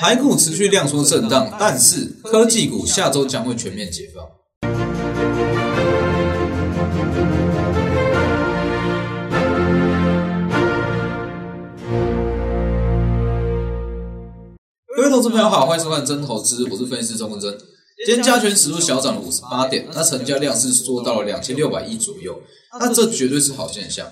台股持续量缩震荡，但是科技股下周将会全面解放。各位投资朋友好，欢迎收看《真投资》，我是分析师钟文真。今天加权指数小涨了五十八点，那成交量是缩到了两千六百亿左右，那这绝对是好现象。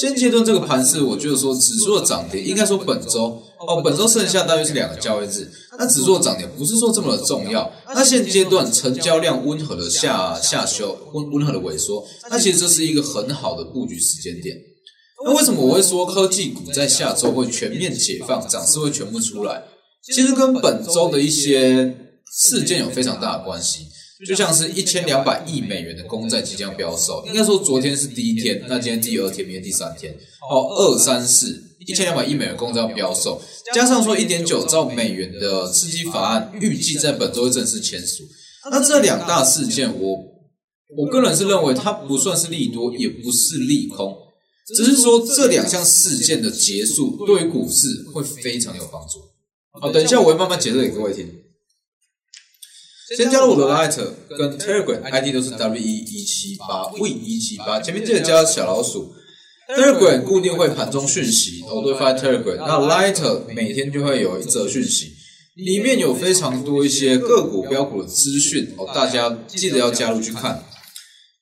现阶段这个盘势，我就是说指数的涨跌，应该说本周哦，本周剩下大约是两个交易日，那指数的涨跌不是说这么的重要。那现阶段成交量温和的下下修，温温和的萎缩，那其实这是一个很好的布局时间点。那为什么我会说科技股在下周会全面解放，涨势会全部出来？其实跟本周的一些事件有非常大的关系。就像是一千两百亿美元的公债即将标售，应该说昨天是第一天，那今天第二天，明天第三天，哦，二三四一千两百亿美元公债要标售，加上说一点九兆美元的刺激法案，预计在本周正式签署。那这两大事件，我我个人是认为它不算是利多，也不是利空，只是说这两项事件的结束，对于股市会非常有帮助。好，等一下我会慢慢解释给各位听。先加入我的 Light 跟 Telegram ID 都是 W 一一七八 V 一七八，前面记得加小老鼠。Telegram 固定会盘中讯息，我都会发 Telegram。那 Light 每天就会有一则讯息，里面有非常多一些个股标股的资讯哦，大家记得要加入去看。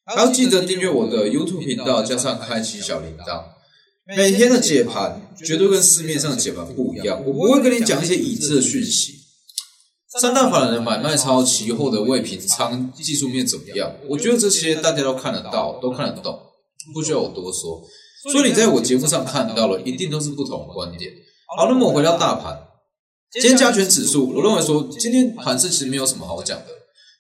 还要记得订阅我的 YouTube 频道，加上开启小铃铛。每天的解盘绝对跟市面上的解盘不一样，我不会跟你讲一些已知的讯息。三大法人的买卖超期货的未平仓技术面怎么样？我觉得这些大家都看得到，都看得懂，不需要我多说。所以你在我节目上看到了，一定都是不同的观点。好，那么我回到大盘，今天加权指数，我认为说今天盘市其实没有什么好讲的，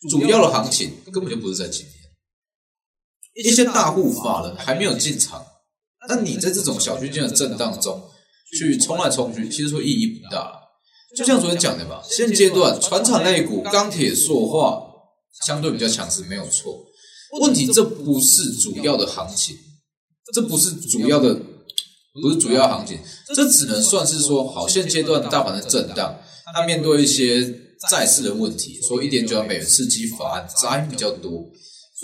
主要的行情根本就不是在今天，一些大户法人还没有进场，那你在这种小区间的震荡中去冲来冲去，其实说意义不大。就像昨天讲的吧，现阶段船厂类股、钢铁、塑化相对比较强势，没有错。问题这不是主要的行情，这不是主要的，不是主要行情，这只能算是说，好，现阶段大盘的震荡，它面对一些债市的问题，说一点九万美元刺激法案杂音比较多，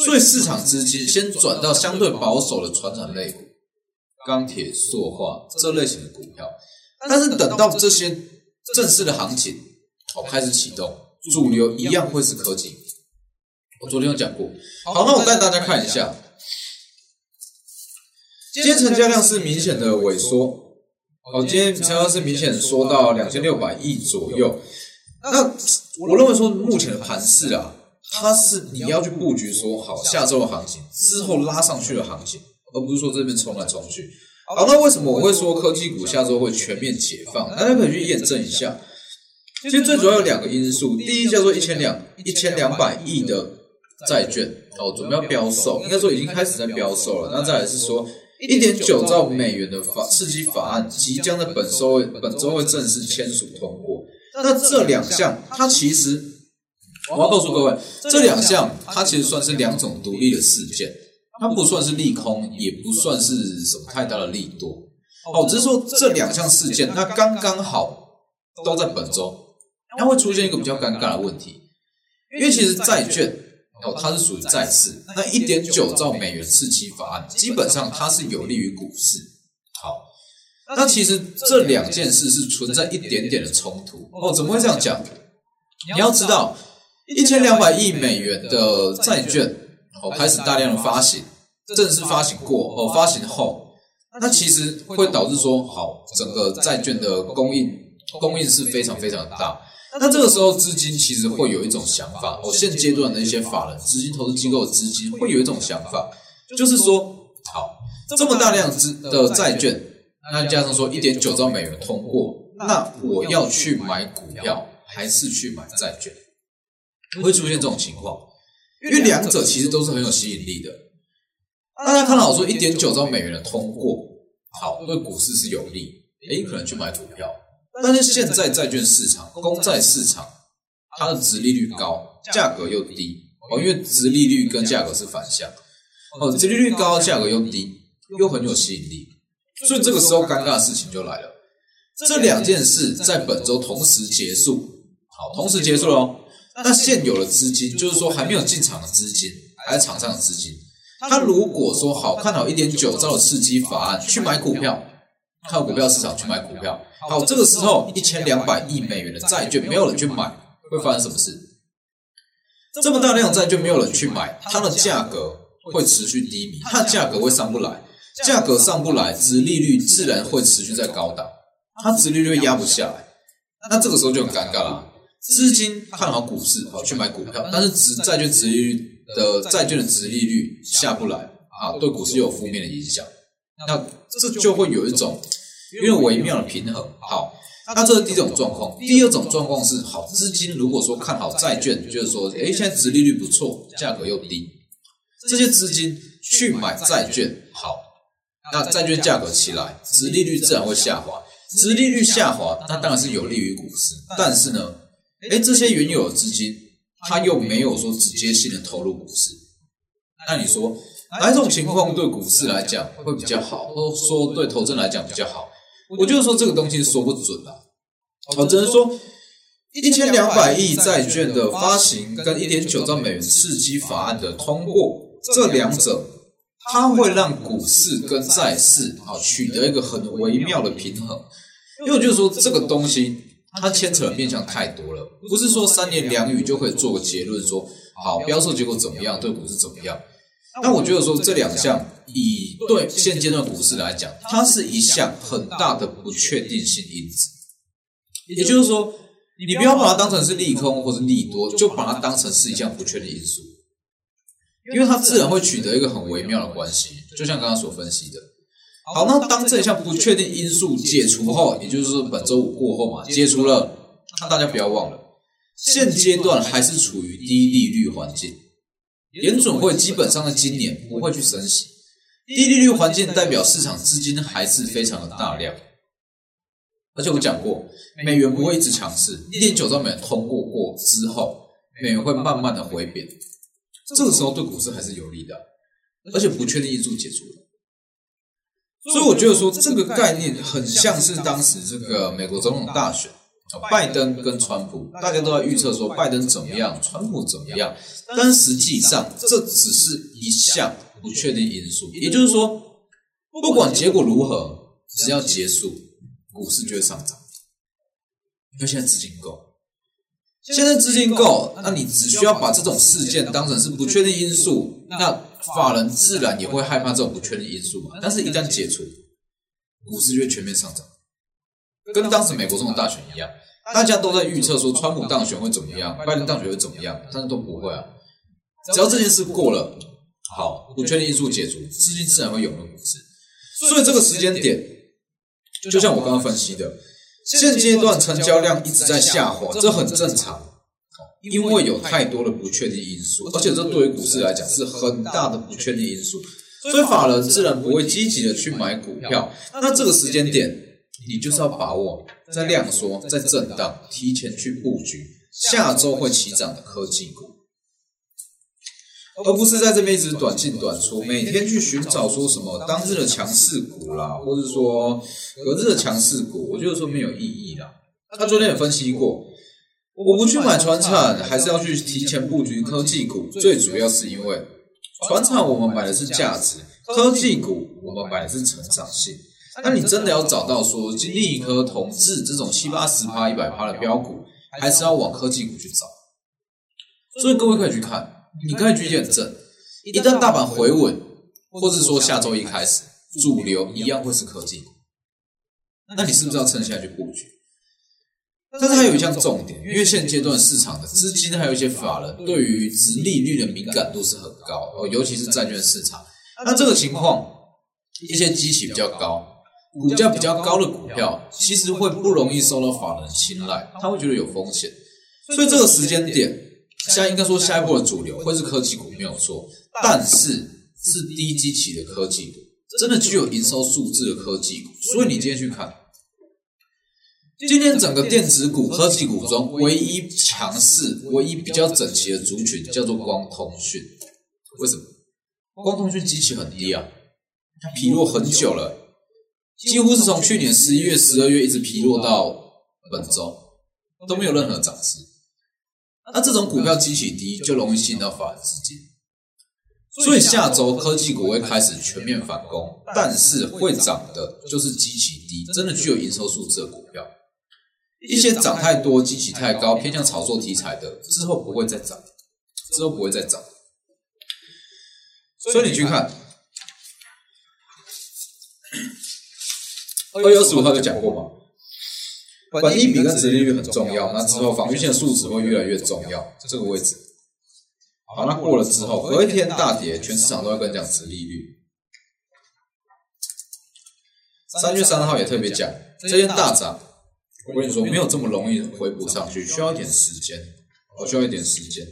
所以市场资金先转到相对保守的船厂类股、钢铁、塑化这类型的股票，但是等到这些。正式的行情好开始启动，主流一样会是科技。我昨天有讲过，好，那我带大家看一下，今天成交量是明显的萎缩。哦，今天成交量是明显缩到两千六百亿左右。那我认为说，目前的盘势啊，它是你要去布局说好下周的行情之后拉上去的行情，而不是说这边冲来冲去。好，那为什么我会说科技股下周会全面解放？大家可以去验证一下。其实最主要有两个因素，第一叫做一千两一千两百亿的债券哦，准备要标售，应该说已经开始在标售了。那再来是说一点九兆美元的法刺激法案即将在本周会本周会正式签署通过。那这两项，它其实我要告诉各位，这两项它其实算是两种独立的事件。它不算是利空，也不算是什么太大的利多哦，只是说这两项事件，它刚刚好都在本周，它会出现一个比较尴尬的问题，因为其实债券哦，它是属于债市，那一点九兆美元刺激法案，基本上它是有利于股市。好，那其实这两件事是存在一点点的冲突哦，怎么会这样讲？你要知道，一千两百亿美元的债券。哦，开始大量的发行，正式发行过哦，发行后，那其实会导致说，好，整个债券的供应供应是非常非常大。那这个时候资金其实会有一种想法，哦，现阶段的一些法人、资金投资机构的资金会有一种想法，就是说，好，这么大量资的债券，那加上说一点九兆美元通过，那我要去买股票还是去买债券，会出现这种情况。因为两者其实都是很有吸引力的，大家看到我说一点九兆美元的通过，好对股市是有利，诶，可能去买股票。但是现在债券市场、公债市场，它的殖利率高，价格又低哦，因为殖利率跟价格是反向哦，殖利率高，价格又低，又很有吸引力，所以这个时候尴尬的事情就来了，这两件事在本周同时结束，好，同时结束喽。那现有的资金，就是说还没有进场的资金，还是场上的资金，他如果说好看好一点九兆的刺激法案去买股票，靠股票市场去买股票，好，这个时候一千两百亿美元的债券没有人去买，会发生什么事？这么大量债券没有人去买，它的价格会持续低迷，它的价格会上不来，价格上不来，殖利率自然会持续在高档，它殖利率压不下来，那这个时候就很尴尬了。资金看好股市，好去买股票，但是值债券值利率的债券的值利率下不来啊，对股市又有负面的影响。那这就会有一种因为微妙的平衡。好，那这是第一种状况。第二种状况是，好资金如果说看好债券，就是说，诶，现在值利率不错，价格又低，这些资金去买债券，好，那债券价格起来，值利率自然会下滑。值利率下滑，那当然是有利于股市，但是呢？哎，这些原有的资金，它又没有说直接性的投入股市，那你说哪一种情况对股市来讲会比较好，或者说对投资人来讲比较好？我就是说这个东西说不准啊，我只能说一千两百亿债券的发行跟一点九兆美元刺激法案的通过，这两者它会让股市跟债市啊取得一个很微妙的平衡，因为就是说这个东西。它牵扯的面向太多了，不是说三言两语就可以做个结论，说好标售结果怎么样，对股市怎么样？那我觉得说这两项以对现阶段股市来讲，它是一项很大的不确定性因子。也就是说，你不要把它当成是利空或者利多，就把它当成是一项不确定因素，因为它自然会取得一个很微妙的关系，就像刚刚所分析的。好，那当这一项不确定因素解除后，也就是本周五过后嘛，解除了，那大家不要忘了，现阶段还是处于低利率环境，联准会基本上在今年不会去升息，低利率环境代表市场资金还是非常的大量，而且我讲过，美元不会一直强势，一点九兆美元通过过之后，美元会慢慢的回贬，这个时候对股市还是有利的，而且不确定因素解除了。所以我觉得说这个概念很像是当时这个美国总统大选，拜登跟川普，大家都在预测说拜登怎么样，川普怎么样，但实际上这只是一项不确定因素。也就是说，不管结果如何，只要结束，股市就会上涨，因为现在资金够。现在资金够，那你只需要把这种事件当成是不确定因素，那法人自然也会害怕这种不确定因素嘛。但是，一旦解除，股市就会全面上涨，跟当时美国总统大选一样，大家都在预测说川普当选会怎么样，拜登当选会怎么样，但是都不会啊。只要这件事过了，好，不确定因素解除，资金自然会涌入股市。所以这个时间点，就像我刚刚分析的。现阶段成交量一直在下滑，这很正常，因为有太多的不确定因素，而且这对于股市来讲是很大的不确定因素，所以法人自然不会积极的去买股票。那这个时间点，你就是要把握在量缩、在震荡，提前去布局下周会起涨的科技股。而不是在这边一直短进短出，每天去寻找说什么当日的强势股啦，或者说隔日的强势股，我觉得说没有意义啦。他昨天也分析过，我不去买船产，还是要去提前布局科技股，最主要是因为船产我们买的是价值，科技股我们买的是成长性。那你真的要找到说金立科、同志这种七八十趴、一百趴的标股，还是要往科技股去找。所以各位可以去看。你可以去验证，一旦大盘回稳，或是说下周一开始，主流一样会是科技股，那你是不是要趁现在去布局？但是还有一项重点，因为现阶段市场的资金还有一些法人对于殖利率的敏感度是很高哦，尤其是债券市场。那这个情况，一些基期比较高、股价比较高的股票，其实会不容易受到法人青睐，他会觉得有风险。所以这个时间点。现在应该说下一步的主流会是科技股没有错，但是是低基期的科技股，真的具有营收数字的科技股。所以你今天去看，今天整个电子股、科技股中唯一强势、唯一比较整齐的族群叫做光通讯。为什么？光通讯基期很低啊，它疲弱很久了。几乎是从去年十一月、十二月一直疲弱到本周，都没有任何涨势。那这种股票基期低，就容易吸引到法人资金。所以下周科技股会开始全面反攻，但是会涨的就是基期低、真的具有营收数字的股票。一些涨太多、基期太高、偏向炒作题材的，之后不会再涨，之后不会再涨。所以你去看，二月二十五号就讲过嘛，本益比跟殖利率很重要，那之后防御线数值会越来越重要，这个位置。好，那过了之后，隔一天大跌，全市场都会跟你讲殖利率。三月三号也特别讲，这天大涨。我跟你说，没有这么容易回补上去，需要一点时间，我需要一点时间。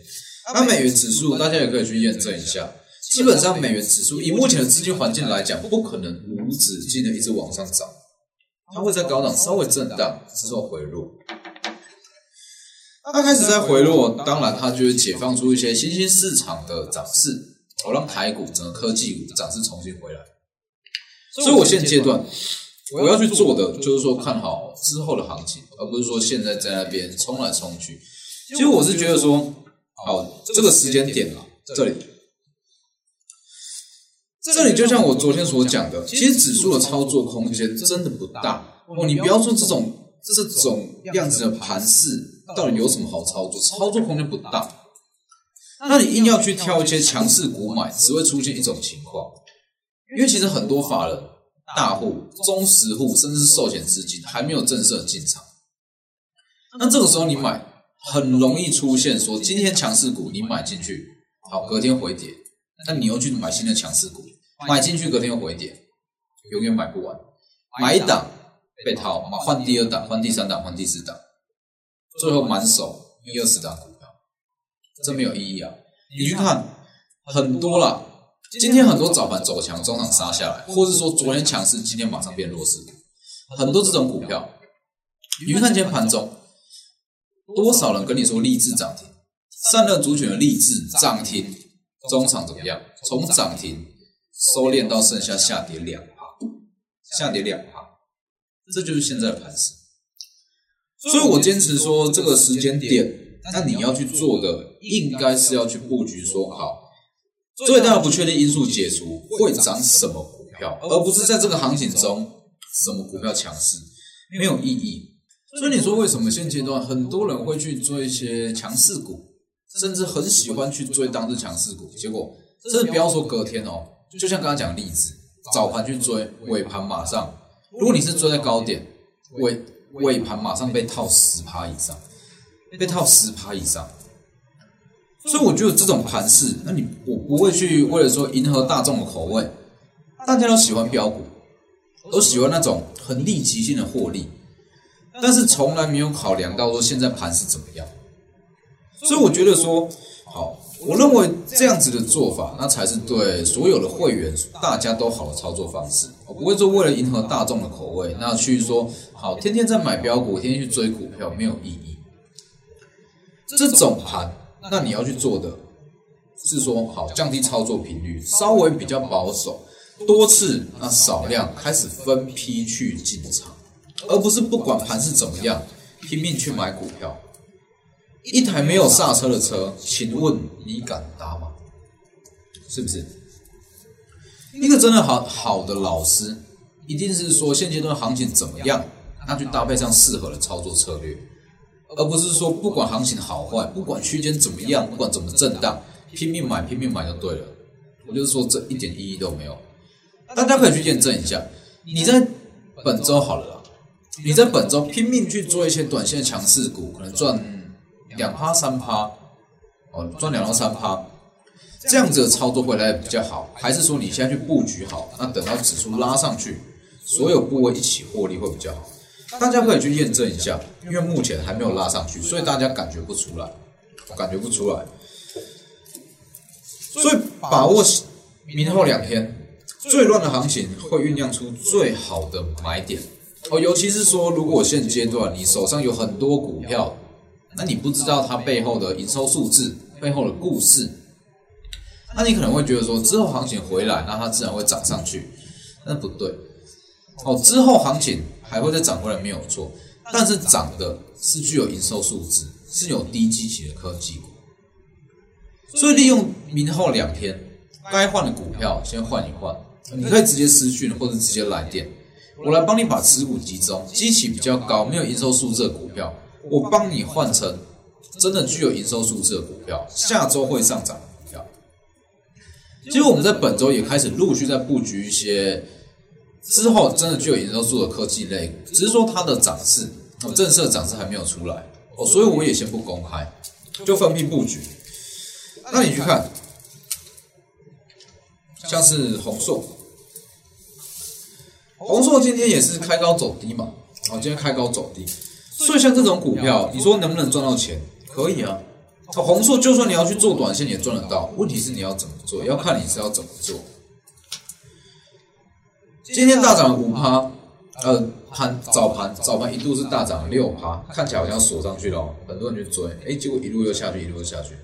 那美元指数，大家也可以去验证一下。基本上，美元指数以目前的资金环境来讲，不可能无止境的一直往上涨，它会在高档稍微震荡之后回落。它开始在回落，当然它就会解放出一些新兴市场的涨势，我让台股整个科技股涨势重新回来。所以我现阶段。我要去做的就是说看好之后的行情，而不是说现在在那边冲来冲去。其实我是觉得说，好这个时间点啊，这里，这里就像我昨天所讲的，其实指数的操作空间真的不大哦。你不要说这种这种样子的盘势到底有什么好操作，操作空间不大。那你硬要去挑一些强势股买，只会出现一种情况，因为其实很多法人。大户、中实户，甚至是寿险资金还没有正式进场，那这个时候你买，很容易出现说今天强势股你买进去，好隔天回跌，那你又去买新的强势股，买进去隔天又回跌，永远买不完，买一档被套，换第二档，换第三档，换第四档，最后满手一二十档股票，这没有意义啊！你去看很多了。今天很多早盘走强，中场杀下来，或是说昨天强势，今天马上变弱势，很多这种股票，你看今天盘中多少人跟你说励志涨停，散热主选的励志涨停，中场怎么样？从涨停收敛到剩下下跌两趴，下跌两趴，这就是现在的盘势。所以我坚持说，这个时间点，那你要去做的，应该是要去布局，说好。最大的不确定因素解除，会涨什么股票，而不是在这个行情中什么股票强势，没有意义。所以你说为什么现阶段很多人会去做一些强势股，甚至很喜欢去追当日强势股？结果，这不要说隔天哦，就像刚刚讲的例子，早盘去追，尾盘马上，如果你是追在高点，尾尾盘马上被套十趴以上，被套十趴以上。所以我觉得这种盘势，那你我不会去为了说迎合大众的口味，大家都喜欢标股，都喜欢那种很立即性的获利，但是从来没有考量到说现在盘是怎么样。所以我觉得说，好，我认为这样子的做法，那才是对所有的会员大家都好的操作方式。我不会说为了迎合大众的口味，那去说好天天在买标股，天天去追股票没有意义。这种盘。那你要去做的，是说好降低操作频率，稍微比较保守，多次那少量开始分批去进场，而不是不管盘是怎么样拼命去买股票。一台没有刹车的车，请问你敢搭吗？是不是？一个真的好好的老师，一定是说现阶段行情怎么样，那去搭配上适合的操作策略。而不是说不管行情好坏，不管区间怎么样，不管怎么震荡，拼命买拼命买就对了。我就是说这一点意义都没有。大家可以去验证一下，你在本周好了啦，你在本周拼命去做一些短线强势股，可能赚两趴三趴，哦，赚两到三趴，这样子的操作回来比较好，还是说你现在去布局好，那等到指数拉上去，所有部位一起获利会比较好？大家可以去验证一下，因为目前还没有拉上去，所以大家感觉不出来，感觉不出来。所以把握明后两天最乱的行情，会酝酿出最好的买点哦。尤其是说，如果现阶段你手上有很多股票，那你不知道它背后的营收数字、背后的故事，那你可能会觉得说，之后行情回来，那它自然会涨上去。那不对。哦，之后行情还会再涨回来，没有错。但是涨的是具有营收数字，是有低基期的科技股。所以利用明后两天该换的股票先换一换，你可以直接私讯或者直接来电，我来帮你把持股集中，基期比较高、没有营收数字的股票，我帮你换成真的具有营收数字的股票，下周会上涨的股票。其实我们在本周也开始陆续在布局一些之后真的具有营收数的科技类，只是说它的涨势，哦，正式的涨势还没有出来哦，所以我也先不公开，就分批布局。那你去看，像是红硕，红硕今天也是开高走低嘛，哦，今天开高走低，所以像这种股票，你说能不能赚到钱？可以啊，红硕就算你要去做短线也赚得到，问题是你要怎么做，要看你是要怎么做。今天大涨五趴，呃，盘早盘早盘一度是大涨六趴，看起来好像锁上去了，很多人去追，哎，结果一路又下去，一路又下去。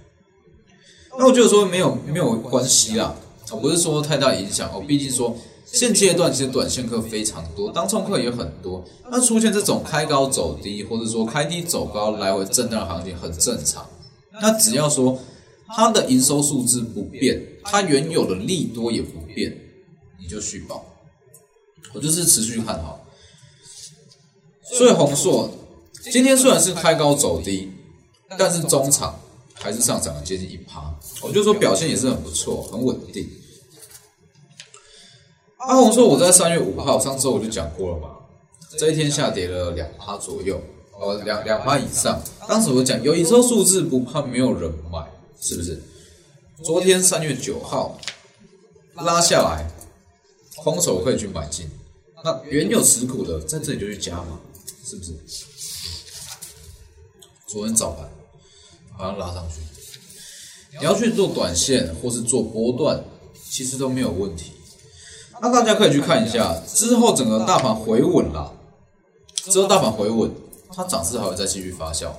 那我觉得说没有没有关系啦，我不是说太大影响哦。毕竟说现阶段其实短线客非常多，当冲客也很多。那出现这种开高走低，或者说开低走高来回震荡的行情很正常。那只要说它的营收数字不变，它原有的利多也不变，你就续报。我就是持续看好。所以红硕今天虽然是开高走低，但是中场。还是上涨了接近一趴，我就说表现也是很不错，很稳定。阿红说我在三月五号上周我就讲过了嘛，这一天下跌了两趴左右，哦两两趴以上。当时我讲有营收数字不怕没有人买，是不是？昨天三月九号拉下来，空手可以去买进，那原有持股的在这里就去加嘛，是不是？昨天早盘。把它拉上去，你要去做短线或是做波段，其实都没有问题。那大家可以去看一下，之后整个大盘回稳了，之后大盘回稳，它涨势还会再继续发酵。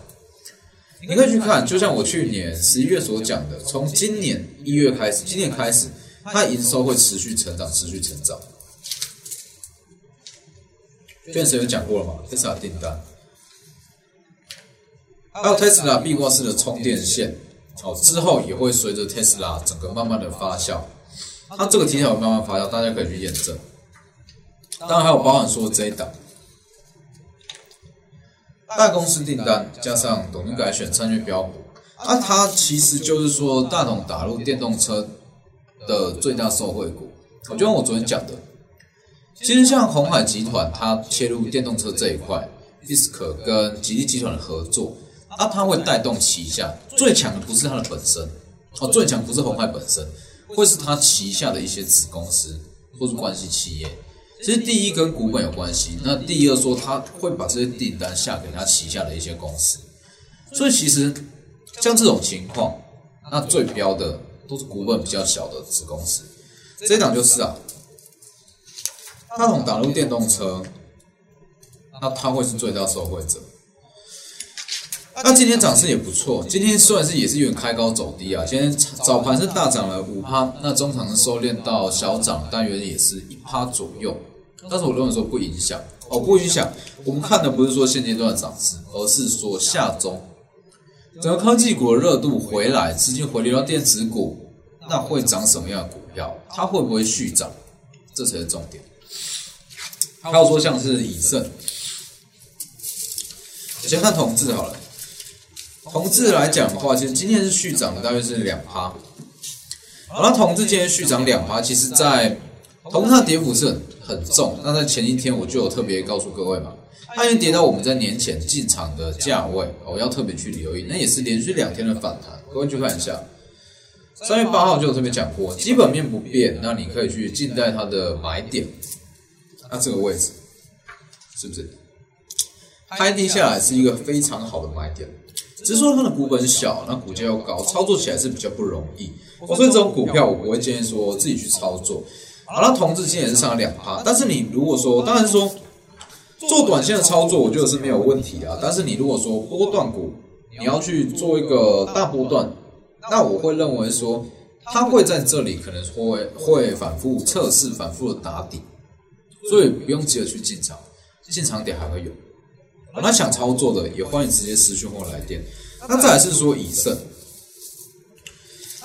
你可以去看，就像我去年十一月所讲的，从今年一月开始，今年开始，它营收会持续成长，持续成长。电视有讲过了吗？这是订单。还有 Tesla 壁挂式的充电线，哦，之后也会随着 Tesla 整个慢慢的发酵，它这个题材会慢慢发酵，大家可以去验证。当然还有包含说这一档大公司订单加上董事改选战略标股，啊，它其实就是说大董打入电动车的最大受惠股。就像我昨天讲的，其实像红海集团，它切入电动车这一块，Fisker 跟吉利集团的合作。啊，它会带动旗下最强的不是它的本身，哦，最强不是红海本身，会是它旗下的一些子公司或是关系企业。其实第一跟股本有关系，那第二说他会把这些订单下给他旗下的一些公司，所以其实像这种情况，那最标的都是股本比较小的子公司。这档就是啊，大同打入电动车，那它会是最大受惠者。那今天涨势也不错，今天虽然是也是有点开高走低啊，今天早盘是大涨了五趴，那中场收敛到小涨，大约也是一趴左右。但是我认为说不影响哦，不影响。我们看的不是说现阶段的涨势，而是说下周整个科技股的热度回来，资金回流到电子股，那会涨什么样的股票？它会不会续涨？这才是重点。还有说像是以盛，先看统治好了。同志来讲的话，其实今天是续涨的，大约是两趴。好了，同志今天续涨两趴，其实在同它跌幅是很很重。那在前一天我就有特别告诉各位嘛，它已经跌到我们在年前进场的价位，我要特别去留意。那也是连续两天的反弹，各位去看一下。三月八号就有特别讲过，基本面不变，那你可以去静待它的买点。那这个位置是不是开低下来是一个非常好的买点？只是说它的股本小，那股价又高，操作起来是比较不容易。所以这种股票我不会建议说自己去操作。好了，同志今天也是上了两趴，但是你如果说，当然说做短线的操作，我觉得是没有问题啊。但是你如果说波段股，你要去做一个大波段，那我会认为说它会在这里可能会会反复测试，反复的打底。所以不用急着去进场，进场点还会有。那想操作的也欢迎直接私讯或来电。那再来是说以盛，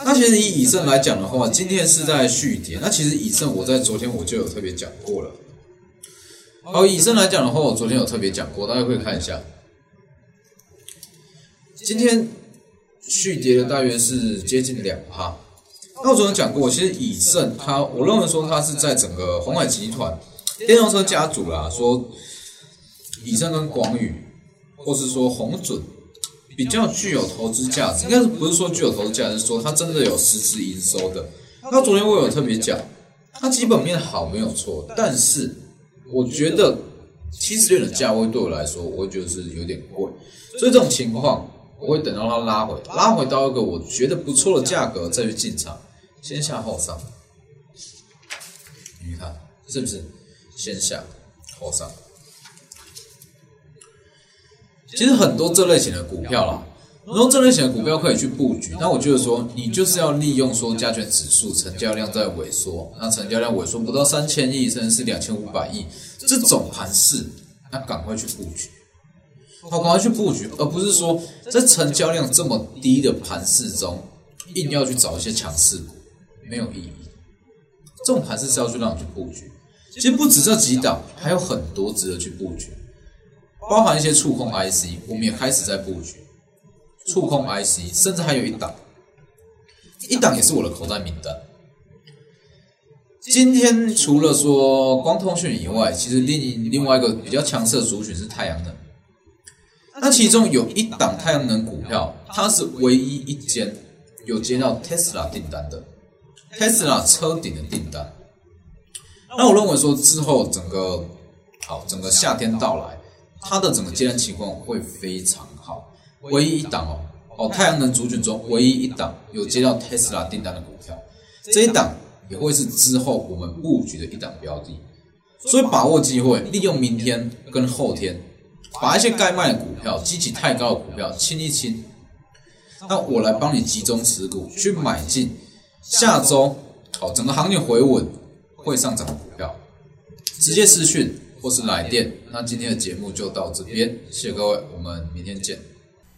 那其实以以盛来讲的话，今天是在续跌。那其实以盛我在昨天我就有特别讲过了。好，以盛来讲的话，我昨天有特别讲过，大家可以看一下。今天续跌的大约是接近两趴。那我昨天讲过，其实以盛它，我认为说它是在整个红海集团电动车家族啦，说以盛跟广宇，或是说红准。比较具有投资价值，应该是不是说具有投资价值，是说它真的有实质营收的。那昨天我有特别讲，它基本面好没有错，但是我觉得七十元的价位对我来说，我会觉得是有点贵，所以这种情况我会等到它拉回，拉回到一个我觉得不错的价格再去进场，先下后上。你看是不是先下后上？其实很多这类型的股票啦，然后这类型的股票可以去布局。那我觉得说，你就是要利用说加权指数成交量在萎缩，那成交量萎缩不到三千亿，甚至是两千五百亿这种盘势，那赶快去布局，好，赶快去布局，而不是说在成交量这么低的盘势中，硬要去找一些强势股，没有意义。这种盘势是要去让你去布局。其实不止这几档，还有很多值得去布局。包含一些触控 IC，我们也开始在布局触控 IC，甚至还有一档，一档也是我的口袋名单。今天除了说光通讯以外，其实另一另外一个比较强势的族群是太阳能。那其中有一档太阳能股票，它是唯一一间有接到 Tesla 订单的 Tesla 车顶的订单。那我认为说之后整个好，整个夏天到来。它的整个接单情况会非常，唯一一档哦哦，太阳能族群中唯一一档有接到 Tesla 订单的股票，这一档也会是之后我们布局的一档标的，所以把握机会，利用明天跟后天，把一些该卖的股票、激起太高的股票清一清，那我来帮你集中持股去买进下周哦整个行情回稳会上涨的股票，直接私讯。或是来电，那今天的节目就到这边，谢谢各位，我们明天见。